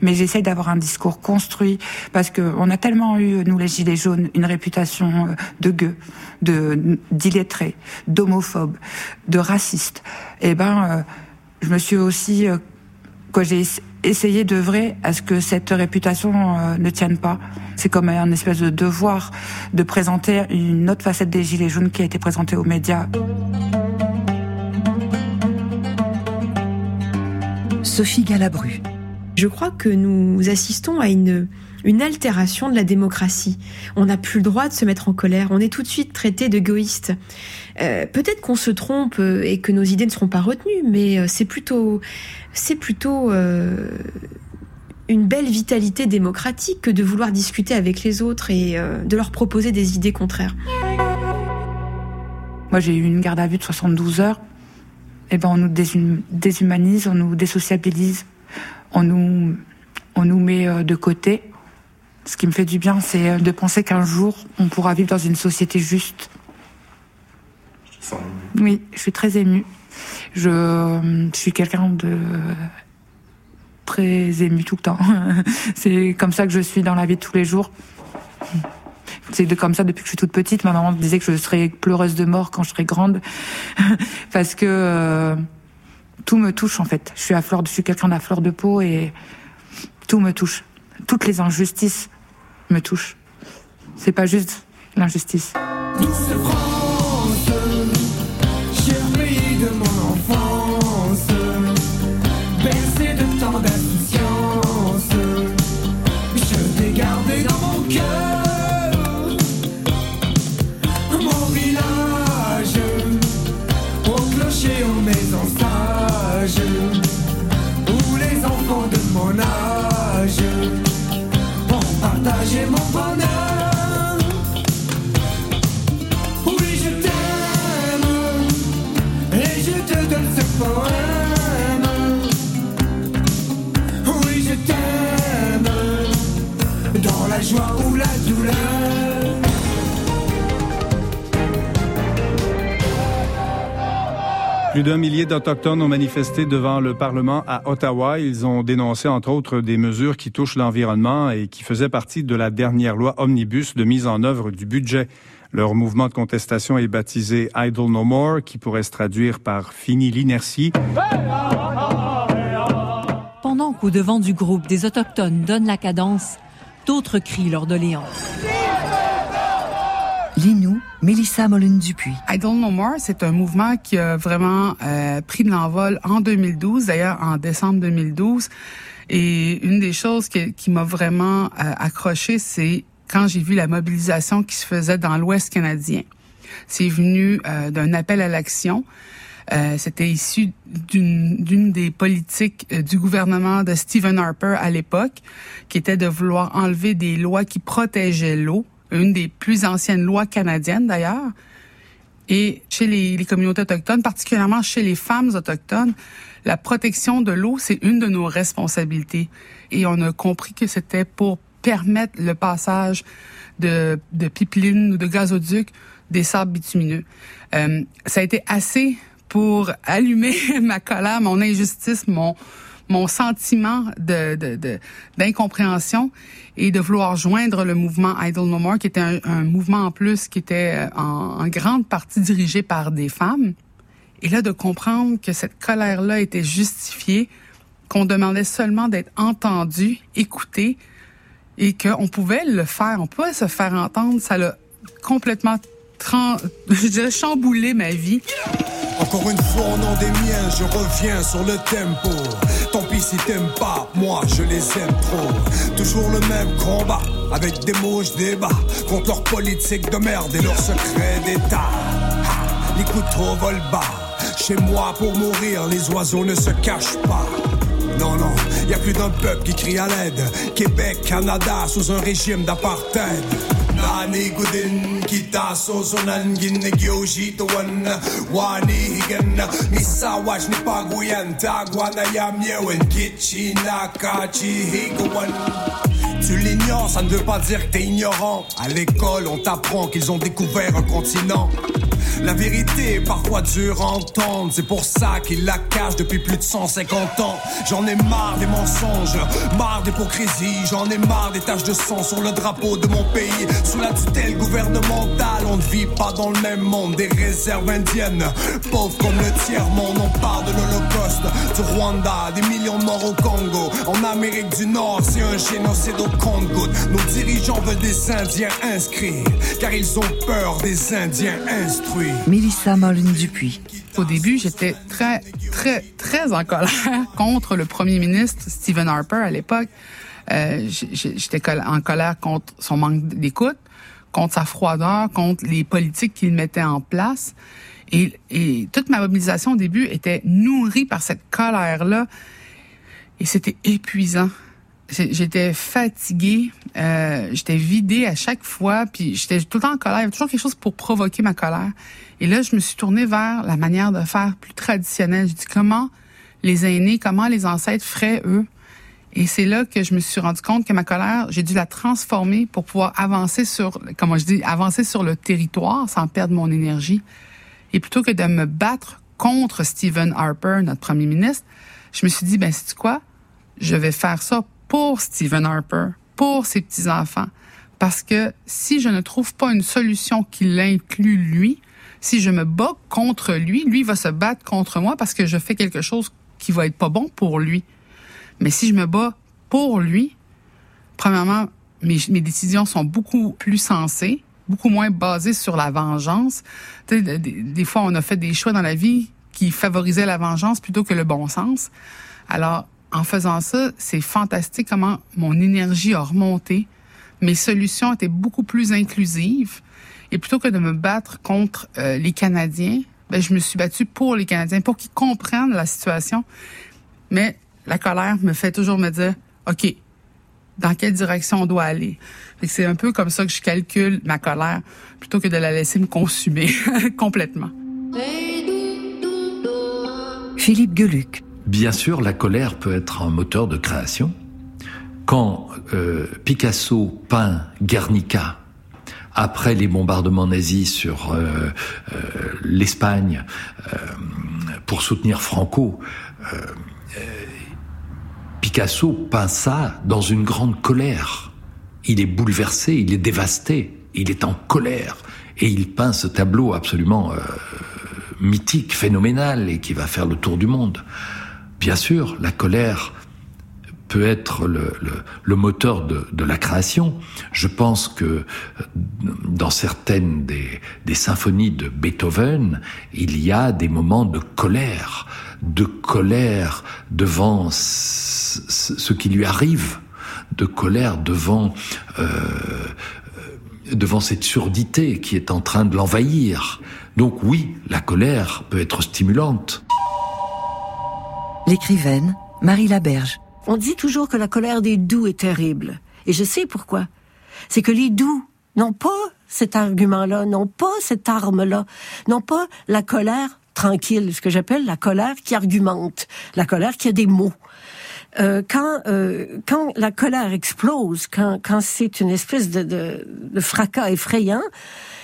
S25: Mais j'essaie d'avoir un discours construit parce que on a tellement eu nous les gilets jaunes une réputation euh, de gueux, de d'illettrés, d'homophobes, de racistes. Eh ben euh, je me suis aussi euh, quoi j'ai essayé d'œuvrer à ce que cette réputation euh, ne tienne pas. C'est comme un espèce de devoir de présenter une autre facette des Gilets jaunes qui a été présentée aux médias.
S1: Sophie Galabru.
S6: Je crois que nous assistons à une une altération de la démocratie. On n'a plus le droit de se mettre en colère. On est tout de suite traité d'égoïste. Euh, Peut-être qu'on se trompe euh, et que nos idées ne seront pas retenues, mais euh, c'est plutôt, c'est plutôt une belle vitalité démocratique que de vouloir discuter avec les autres et de leur proposer des idées contraires.
S25: Moi, j'ai eu une garde à vue de 72 heures. Et ben, on nous déshumanise, on nous désociabilise, on nous, on nous met de côté. Ce qui me fait du bien, c'est euh, de penser qu'un jour, on pourra vivre dans une société juste. Oui, je suis très émue. Je, je suis quelqu'un de très ému tout le temps. c'est comme ça que je suis dans la vie de tous les jours. C'est comme ça depuis que je suis toute petite. Ma maman disait que je serais pleureuse de mort quand je serais grande, parce que euh, tout me touche en fait. Je suis à fleur, je suis quelqu'un à fleur de peau et tout me touche. Toutes les injustices me touchent. C'est pas juste l'injustice.
S26: Plus d'un millier d'Autochtones ont manifesté devant le Parlement à Ottawa. Ils ont dénoncé, entre autres, des mesures qui touchent l'environnement et qui faisaient partie de la dernière loi Omnibus de mise en œuvre du budget. Leur mouvement de contestation est baptisé Idle No More, qui pourrait se traduire par Fini l'inertie.
S27: Pendant qu'au devant du groupe des Autochtones donne la cadence, d'autres crient leur doléance.
S1: Linou, Mélissa Molune-Dupuis.
S17: I Don't Know More, c'est un mouvement qui a vraiment euh, pris de l'envol en 2012, d'ailleurs en décembre 2012. Et une des choses qui, qui m'a vraiment euh, accroché, c'est quand j'ai vu la mobilisation qui se faisait dans l'Ouest canadien. C'est venu euh, d'un appel à l'action. Euh, C'était issu d'une des politiques euh, du gouvernement de Stephen Harper à l'époque, qui était de vouloir enlever des lois qui protégeaient l'eau une des plus anciennes lois canadiennes d'ailleurs. Et chez les, les, communautés autochtones, particulièrement chez les femmes autochtones, la protection de l'eau, c'est une de nos responsabilités. Et on a compris que c'était pour permettre le passage de, de pipelines ou de gazoducs des sables bitumineux. Euh, ça a été assez pour allumer ma colère, mon injustice, mon, mon sentiment de, d'incompréhension et de vouloir joindre le mouvement Idle No More, qui était un, mouvement en plus qui était euh, en, grande partie dirigé par des femmes. Et là, de comprendre que cette colère-là était justifiée, qu'on demandait seulement d'être entendu, écouté, et qu'on pouvait le faire, on pouvait se faire entendre, ça l'a complètement, je chamboulé ma vie.
S28: Encore une fois, au nom des miens, je reviens sur le tempo. Tant pis si t'aimes pas, moi je les aime trop. Toujours le même combat, avec des mots je débat. Contre leur politique de merde et leur secret d'État. Les couteaux volent bas. Chez moi, pour mourir, les oiseaux ne se cachent pas. Non, non, y a plus d'un peuple qui crie à l'aide. Québec, Canada, sous un régime d'apartheid. Tu l'ignores, ça ne veut pas dire que t'es ignorant. À l'école, on t'apprend qu'ils ont découvert un continent. La vérité est parfois dure à entendre, c'est pour ça qu'ils la cachent depuis plus de 150 ans. J'en ai marre des mensonges, marre d'hypocrisie, j'en ai marre des taches de sang sur le drapeau de mon pays. Sous la tutelle gouvernementale, on ne vit pas dans le même monde. Des réserves indiennes, pauvres comme le tiers-monde, on parle de l'Holocauste, du Rwanda, des millions de morts au Congo. En Amérique du Nord, c'est un génocide au Congo. Nos dirigeants veulent des Indiens inscrits, car ils ont peur des Indiens instruits.
S1: Mélissa Moline-Dupuis.
S17: Au début, j'étais très, très, très en colère contre le premier ministre Stephen Harper à l'époque. Euh, j'étais en colère contre son manque d'écoute, contre sa froideur, contre les politiques qu'il mettait en place. Et, et toute ma mobilisation au début était nourrie par cette colère-là. Et c'était épuisant j'étais fatiguée, euh, j'étais vidée à chaque fois, puis j'étais tout le temps en colère. Il y avait toujours quelque chose pour provoquer ma colère. Et là, je me suis tournée vers la manière de faire plus traditionnelle. Je dis comment les aînés, comment les ancêtres feraient eux? Et c'est là que je me suis rendu compte que ma colère, j'ai dû la transformer pour pouvoir avancer sur, comment je dis, avancer sur le territoire sans perdre mon énergie. Et plutôt que de me battre contre Stephen Harper, notre premier ministre, je me suis dit, ben, c'est quoi? Je vais faire ça pour Stephen Harper, pour ses petits-enfants. Parce que si je ne trouve pas une solution qui l'inclut lui, si je me bats contre lui, lui va se battre contre moi parce que je fais quelque chose qui va être pas bon pour lui. Mais si je me bats pour lui, premièrement, mes, décisions sont beaucoup plus sensées, beaucoup moins basées sur la vengeance. Des, des, fois, on a fait des choix dans la vie qui favorisaient la vengeance plutôt que le bon sens. Alors, en faisant ça, c'est fantastique comment mon énergie a remonté. Mes solutions étaient beaucoup plus inclusives. Et plutôt que de me battre contre euh, les Canadiens, ben, je me suis battue pour les Canadiens, pour qu'ils comprennent la situation. Mais la colère me fait toujours me dire, OK, dans quelle direction on doit aller? C'est un peu comme ça que je calcule ma colère, plutôt que de la laisser me consumer complètement.
S1: Philippe Geluc.
S4: Bien sûr, la colère peut être un moteur de création. Quand euh, Picasso peint Guernica après les bombardements nazis sur euh, euh, l'Espagne pour soutenir Franco, Picasso peint ça dans une grande colère. Il est bouleversé, il est dévasté, il est en colère et il peint ce tableau absolument mythique, phénoménal et qui va faire le tour du monde. Bien sûr, la colère peut être le, le, le moteur de, de, la création. Je pense que dans certaines des, des, symphonies de Beethoven, il y a des moments de colère, de colère devant ce qui lui arrive, de colère devant euh, devant cette surdité qui est en train de l'envahir. Donc oui, la colère peut être stimulante.
S1: L'écrivaine Marie Laberge.
S29: On dit toujours que la colère des doux est terrible. Et je sais pourquoi. C'est que les doux n'ont pas cet argument-là, n'ont pas cette arme-là, n'ont pas la colère tranquille, ce que j'appelle la colère qui argumente, la colère qui a des mots. Euh, quand euh, quand la colère explose, quand quand c'est une espèce de, de, de fracas effrayant,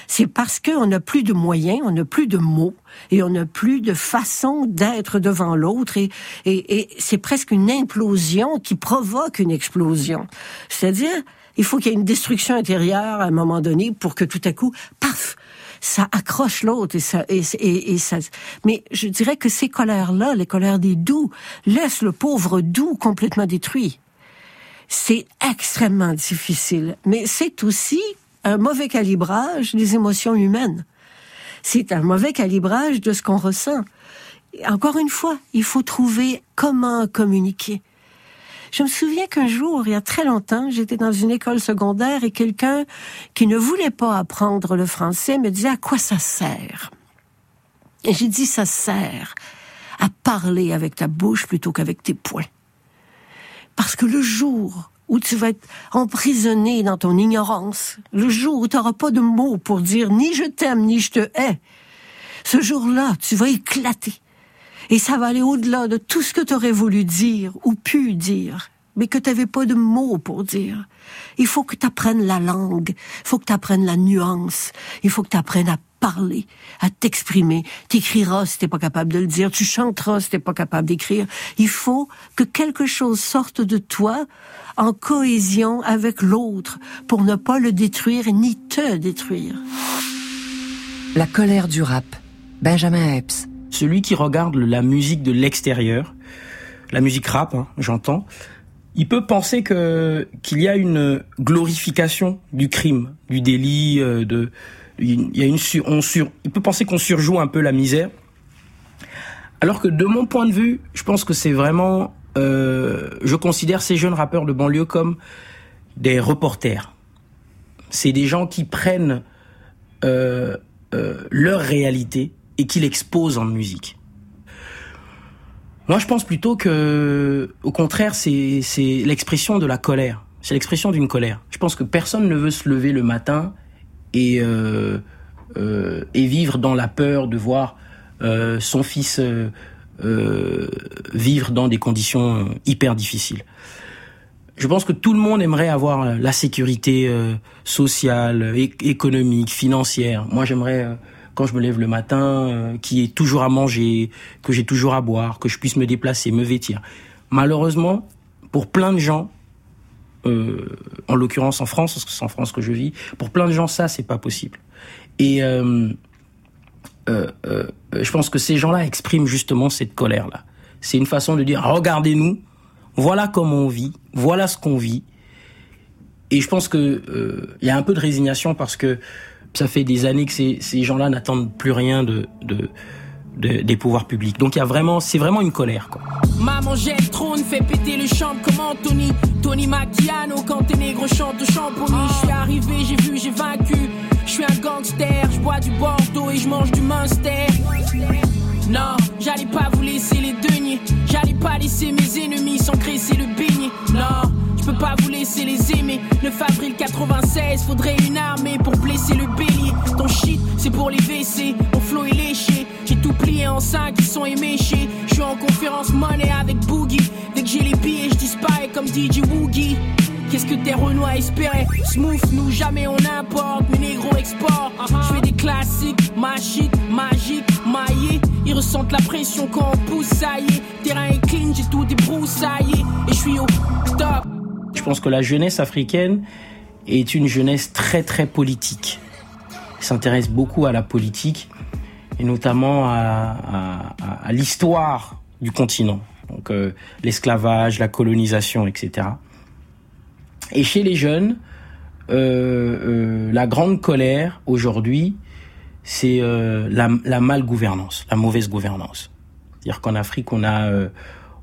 S29: c'est parce qu'on n'a plus de moyens, on n'a plus de mots et on n'a plus de façon d'être devant l'autre et, et, et c'est presque une implosion qui provoque une explosion. C'est-à-dire, il faut qu'il y ait une destruction intérieure à un moment donné pour que tout à coup, paf, ça accroche l'autre et ça et, ça. Mais je dirais que ces colères-là, les colères des doux, laissent le pauvre doux complètement détruit. C'est extrêmement difficile, mais c'est aussi un mauvais calibrage des émotions humaines. C'est un mauvais calibrage de ce qu'on ressent. Encore une fois, il faut trouver comment communiquer. Je me souviens qu'un jour, il y a très longtemps, j'étais dans une école secondaire et quelqu'un qui ne voulait pas apprendre le français me disait à quoi ça sert. Et j'ai dit ça sert à parler avec ta bouche plutôt qu'avec tes poings. Parce que le jour où tu vas être emprisonné dans ton ignorance, le jour où tu n'auras pas de mots pour dire ni je t'aime ni je te hais, ce jour-là, tu vas éclater. Et ça va aller au-delà de tout ce que tu aurais voulu dire ou pu dire, mais que tu n'avais pas de mots pour dire. Il faut que tu apprennes la langue, il faut que tu apprennes la nuance, il faut que tu apprennes à parler, à t'exprimer. T'écriras si t'es pas capable de le dire, tu chanteras si t'es pas capable d'écrire. Il faut que quelque chose sorte de toi en cohésion avec l'autre pour ne pas le détruire ni te détruire.
S1: La colère du rap. Benjamin Epps.
S12: Celui qui regarde la musique de l'extérieur, la musique rap, hein, j'entends, il peut penser que qu'il y a une glorification du crime, du délit, euh, de il y a une sur, on sur, il peut penser qu'on surjoue un peu la misère. Alors que de mon point de vue, je pense que c'est vraiment, euh, je considère ces jeunes rappeurs de banlieue comme des reporters. C'est des gens qui prennent euh, leur réalité et qui l'exposent en musique. Moi, je pense plutôt que, au contraire, c'est l'expression de la colère. C'est l'expression d'une colère. Je pense que personne ne veut se lever le matin et euh, euh, et vivre dans la peur de voir euh, son fils vivre dans des conditions hyper difficiles. Je pense que tout le monde aimerait avoir la sécurité sociale, économique, financière. Moi, j'aimerais quand je me lève le matin, euh, qu'il y ait toujours à manger, que j'ai toujours à boire, que je puisse me déplacer, me vêtir. Malheureusement, pour plein de gens, euh, en l'occurrence en France, parce que c'est en France que je vis, pour plein de gens, ça, c'est pas possible. Et euh je pense que ces gens-là expriment justement cette colère-là. C'est une façon de dire, regardez-nous, voilà comment on vit, voilà ce qu'on vit. Et je pense que il y a un peu de résignation parce que ça fait des années que ces, ces gens-là n'attendent plus rien de, de, de, des pouvoirs publics. Donc il y a vraiment, c'est vraiment une colère. Quoi.
S30: Maman le trône, fait péter le champ comme Anthony. Tony Macchiano, quand tes négros chantent champomis. Je suis arrivé, j'ai vu, j'ai vaincu. Je suis un gangster, je bois du Bordeaux et je mange du Munster. Non, j'allais pas vous laisser les pas laisser mes ennemis s'encresser le beignet. Non peux pas vous laisser les aimer. 9 avril 96, faudrait une armée pour blesser le bélier. Ton shit, c'est pour les WC, mon flow est léché. J'ai tout plié en 5 qui sont éméchés. Je suis en conférence money avec Boogie. Dès que j'ai les billets, je disparais comme DJ Woogie. Qu'est-ce que tes Renois espéraient Smooth, nous jamais on importe, mes négros export. Je fais des classiques, ma shit, magique, maillé. Ils ressentent la pression quand on pousse, ça y est. Terrain est clean, j'ai tout débroussaillé. Et je suis au top.
S12: Je pense que la jeunesse africaine est une jeunesse très très politique. Elle s'intéresse beaucoup à la politique et notamment à, l'histoire du continent. Donc euh, l'esclavage, la colonisation, etc. Et chez les jeunes, euh, euh, la grande colère aujourd'hui, c'est la, la malgouvernance, la mauvaise gouvernance. C'est-à-dire qu'en Afrique, on a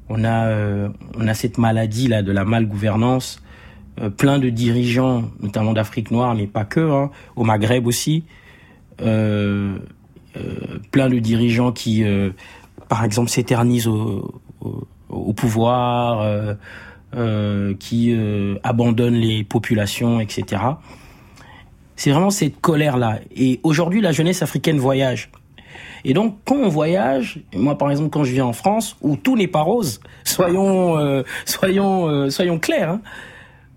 S12: on a euh, on a cette maladie là de la malgouvernance euh, plein de dirigeants notamment d'Afrique noire mais pas que hein, au Maghreb aussi euh, plein de dirigeants qui par exemple s'éternisent au, au, pouvoir qui abandonnent les populations etc c'est vraiment cette colère là et aujourd'hui la jeunesse africaine voyage. Et donc, quand on voyage, moi par exemple, quand je viens en France, où tout n'est pas rose, soyons, euh, soyons, euh, soyons clairs, hein,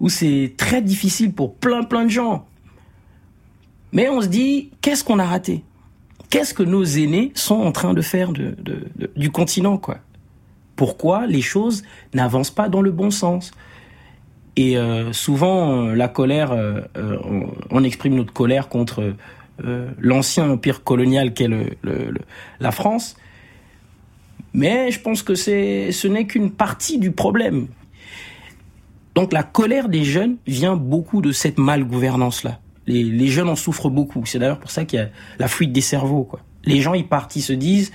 S12: où c'est très difficile pour plein, plein de gens. Mais on se dit, qu'est-ce qu'on a raté? Qu'est-ce que nos aînés sont en train de faire du continent, quoi? Pourquoi les choses n'avancent pas dans le bon sens Et euh, souvent, la colère, on, exprime notre colère contre euh, l'ancien empire colonial qu'est le, la France. Mais je pense que ce n'est qu'une partie du problème. Donc la colère des jeunes vient beaucoup de cette malgouvernance-là. Les, les jeunes en souffrent beaucoup. C'est d'ailleurs pour ça qu'il y a la fuite des cerveaux. Quoi. Les gens, ils partent, ils se disent,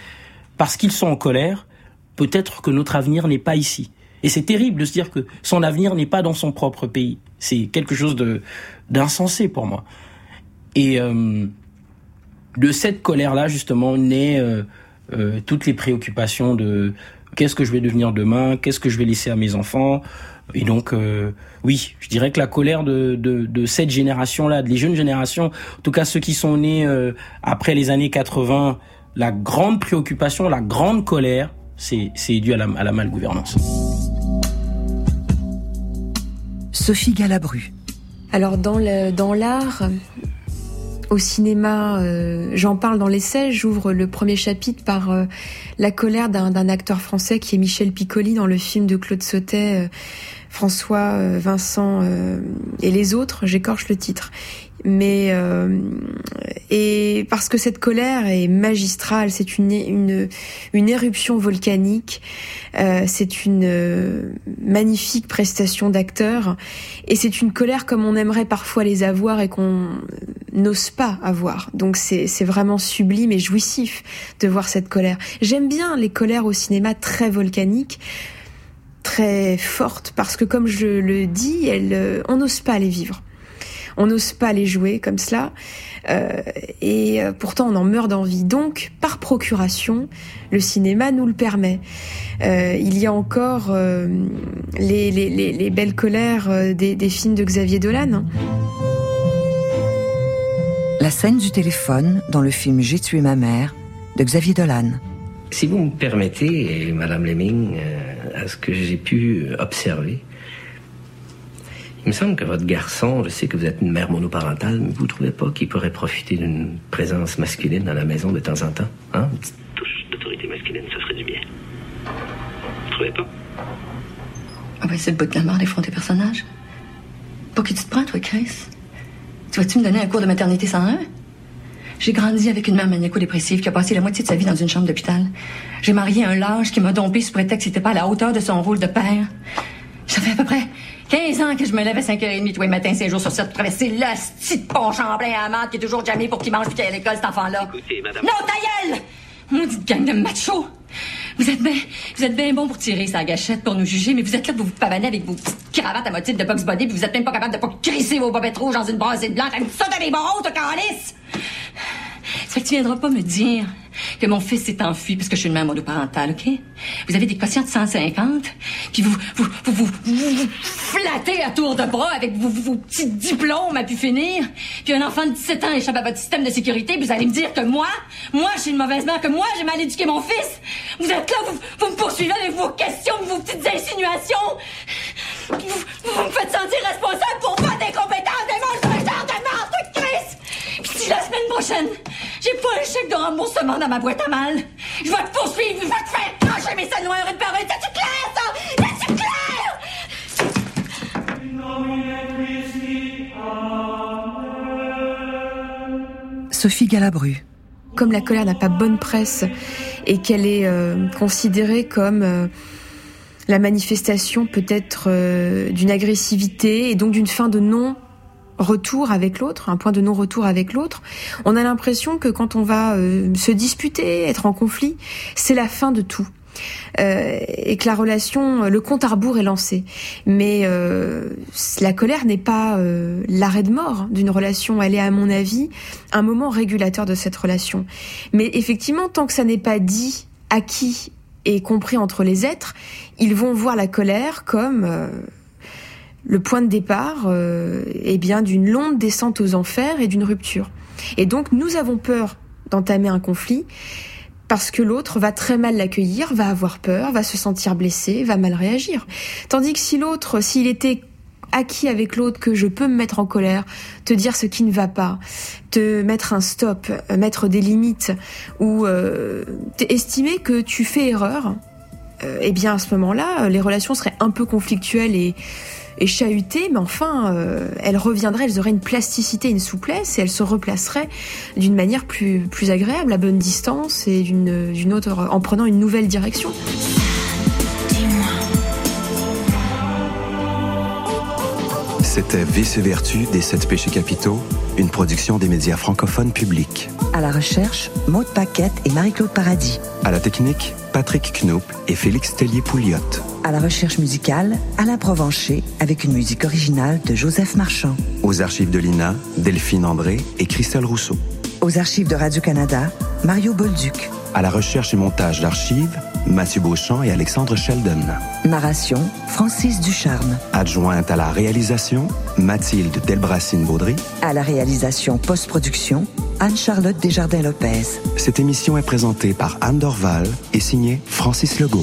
S12: parce qu'ils sont en colère, peut-être que notre avenir n'est pas ici. Et c'est terrible de se dire que son avenir n'est pas dans son propre pays. C'est quelque chose de d'insensé pour moi. Et euh, de cette colère-là, justement, naît euh, euh, toutes les préoccupations de qu'est-ce que je vais devenir demain, qu'est-ce que je vais laisser à mes enfants. Et donc, euh, oui, je dirais que la colère de, de, de cette génération-là, des jeunes générations, en tout cas ceux qui sont nés après les années 80, la grande préoccupation, la grande colère, c'est dû à la, à la malgouvernance.
S1: Sophie Galabru.
S6: Alors dans l'art, dans au cinéma, euh, j'en parle dans l'essai, j'ouvre le premier chapitre par euh, la colère d'un acteur français qui est Michel Piccoli dans le film de Claude Sautet, euh, François, Vincent et les autres, j'écorche le titre mais euh, et parce que cette colère est magistrale, c'est une, une une éruption volcanique, euh, c'est une euh, magnifique prestation d'acteur et c'est une colère comme on aimerait parfois les avoir et qu'on n'ose pas avoir. Donc c'est c'est vraiment sublime et jouissif de voir cette colère. J'aime bien les colères au cinéma très volcaniques très fortes parce que comme je le dis, elles, on n'ose pas les vivre On n'ose pas les jouer comme cela. et pourtant, on en meurt d'envie. Donc, par procuration, le cinéma nous le permet. il y a encore les, les, les, belles colères des, des films de Xavier Dolan.
S1: La scène du téléphone dans le film J'ai tué ma mère de Xavier Dolan.
S31: Si vous me permettez, Madame Lemming, euh, à ce que j'ai pu observer, il me semble que votre garçon, je sais que vous êtes une mère monoparentale, mais vous ne trouvez pas qu'il pourrait profiter d'une présence masculine dans la maison de temps en temps? Hein? Une petite touche d'autorité masculine, ça ferait du bien. Vous trouvez pas?
S32: Ah ben, c'est le bout de la mort des fronts des personnages. Pour qui tu te prends, toi, Chris? Tu vas-tu me donner un cours de maternité 101? J'ai grandi avec une mère maniaco-dépressive qui a passé la moitié de sa vie dans une chambre d'hôpital. J'ai marié un lâche qui m'a dompé sous prétexte qu'il n'était pas à la hauteur de son rôle de père. Ça fait à peu près 15 ans que je me lève à 5h30 tous les matins, 5 jours sur 7 pour traverser le petit pont Champlain à Amande qui est toujours jamais pour qu'il mange puis qu'il à l'école, cet enfant-là.
S31: Écoutez, madame.
S32: Non, ta gueule! Maudite gang de machos! Vous êtes bien, vous êtes bien bon pour tirer sa gâchette pour nous juger, mais vous êtes là pour vous pavaner avec vos petites cravates à motif de box body, puis vous êtes même pas capable de pas crisser vos bobettes rouges dans une brassée blanche. Ça de des barreaux, calice! Fait que tu viendras pas me dire que mon fils s'est enfui parce que je suis une mère monoparentale, OK? Vous avez des quotients de 150, puis vous vous, vous, vous, vous, flattez à tour de bras avec vos, vos, petits diplômes à pu finir, puis un enfant de 17 ans échappe à votre système de sécurité, vous allez me dire que moi, moi, je suis une mauvaise mère, que moi, j'ai mal éduqué mon fils. Vous êtes là, vous, vous me poursuivez avec vos questions, vos petites insinuations. Vous, vous me faites sentir responsable pour pas d'incompétence, des monstres Puis si la semaine prochaine, j'ai pas un chèque de remboursement dans ma boîte à mal, je vais te poursuivre, je vais te faire trancher mes noires et de parole. C'est-tu clair, ça? C'est-tu clair?
S1: Sophie Galabru.
S6: Comme la colère n'a pas bonne presse et qu'elle est euh, considérée comme euh, la manifestation peut-être euh, d'une agressivité et donc d'une fin de non retour avec l'autre, un point de non-retour avec l'autre, on a l'impression que quand on va euh, se disputer, être en conflit, c'est la fin de tout. Euh, et que la relation, le compte à rebours est lancé. Mais euh, la colère n'est pas l'arrêt de mort d'une relation. Elle est, à mon avis, un moment régulateur de cette relation. Mais effectivement, tant que ça n'est pas dit, acquis et compris entre les êtres, ils vont voir la colère comme le point de départ euh, eh bien d'une longue descente aux enfers et d'une rupture. Et donc nous avons peur d'entamer un conflit parce que l'autre va très mal l'accueillir, va avoir peur, va se sentir blessé, va mal réagir. Tandis que si l'autre, s'il était acquis avec l'autre que je peux me mettre en colère, te dire ce qui ne va pas, te mettre un stop, euh, mettre des limites ou euh, estimer que tu fais erreur, euh, eh bien à ce moment-là, les relations seraient un peu conflictuelles et et chahutées, mais enfin, euh, elles reviendraient, elles auraient une plasticité, une souplesse, et elles se replaceraient d'une manière plus, plus agréable, à bonne distance, et d'une, autre, en prenant une nouvelle direction.
S3: C'était Vice et Vertu des sept péchés capitaux, une production des médias francophones publics.
S1: À la recherche, Maude Paquette et Marie-Claude Paradis.
S3: À la technique, Patrick Knoop et Félix Tellier-Pouliot.
S1: À la recherche musicale, Alain Provencher avec une musique originale de Joseph Marchand.
S3: Aux archives de l'INA, Delphine André et Christelle Rousseau.
S1: Aux archives de Radio-Canada, Mario Bolduc.
S3: À la recherche et montage d'archives, Mathieu Beauchamp et Alexandre Sheldon.
S1: Narration, Francis Ducharme.
S3: Adjointe à la réalisation, Mathilde Delbracine-Baudry.
S1: À la réalisation post-production, Anne-Charlotte Desjardins-Lopez.
S3: Cette émission est présentée par Anne Dorval et signée Francis Legault.